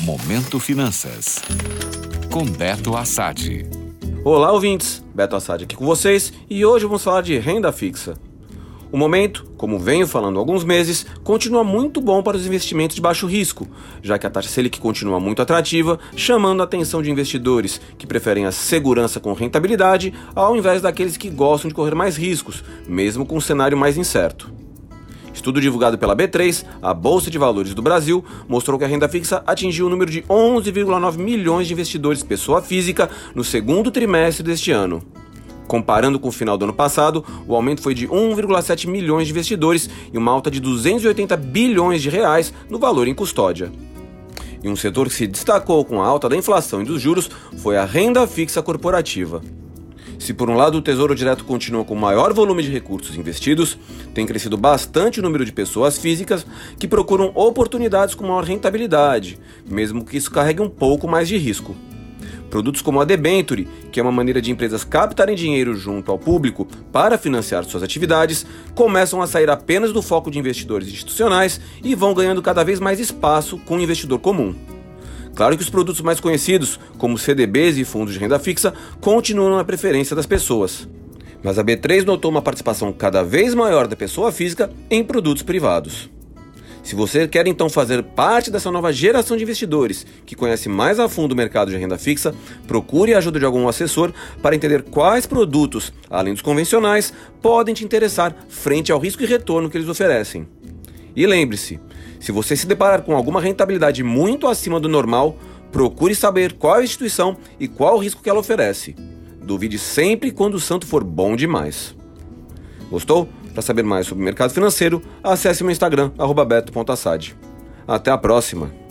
Momento Finanças. Com Beto Assad. Olá, ouvintes. Beto Assad aqui com vocês e hoje vamos falar de renda fixa. O momento, como venho falando há alguns meses, continua muito bom para os investimentos de baixo risco, já que a taxa Selic continua muito atrativa, chamando a atenção de investidores que preferem a segurança com rentabilidade ao invés daqueles que gostam de correr mais riscos, mesmo com um cenário mais incerto. Estudo divulgado pela B3, a Bolsa de Valores do Brasil, mostrou que a renda fixa atingiu o número de 11,9 milhões de investidores pessoa física no segundo trimestre deste ano. Comparando com o final do ano passado, o aumento foi de 1,7 milhões de investidores e uma alta de 280 bilhões de reais no valor em custódia. E um setor que se destacou com a alta da inflação e dos juros foi a renda fixa corporativa. Se por um lado o Tesouro Direto continua com maior volume de recursos investidos, tem crescido bastante o número de pessoas físicas que procuram oportunidades com maior rentabilidade, mesmo que isso carregue um pouco mais de risco. Produtos como a debenture, que é uma maneira de empresas captarem dinheiro junto ao público para financiar suas atividades, começam a sair apenas do foco de investidores institucionais e vão ganhando cada vez mais espaço com o investidor comum. Claro que os produtos mais conhecidos, como CDBs e fundos de renda fixa, continuam na preferência das pessoas. Mas a B3 notou uma participação cada vez maior da pessoa física em produtos privados. Se você quer então fazer parte dessa nova geração de investidores que conhece mais a fundo o mercado de renda fixa, procure a ajuda de algum assessor para entender quais produtos, além dos convencionais, podem te interessar frente ao risco e retorno que eles oferecem. E lembre-se, se você se deparar com alguma rentabilidade muito acima do normal, procure saber qual a instituição e qual o risco que ela oferece. Duvide sempre quando o santo for bom demais. Gostou? Para saber mais sobre o mercado financeiro, acesse meu Instagram, beto.assad. Até a próxima!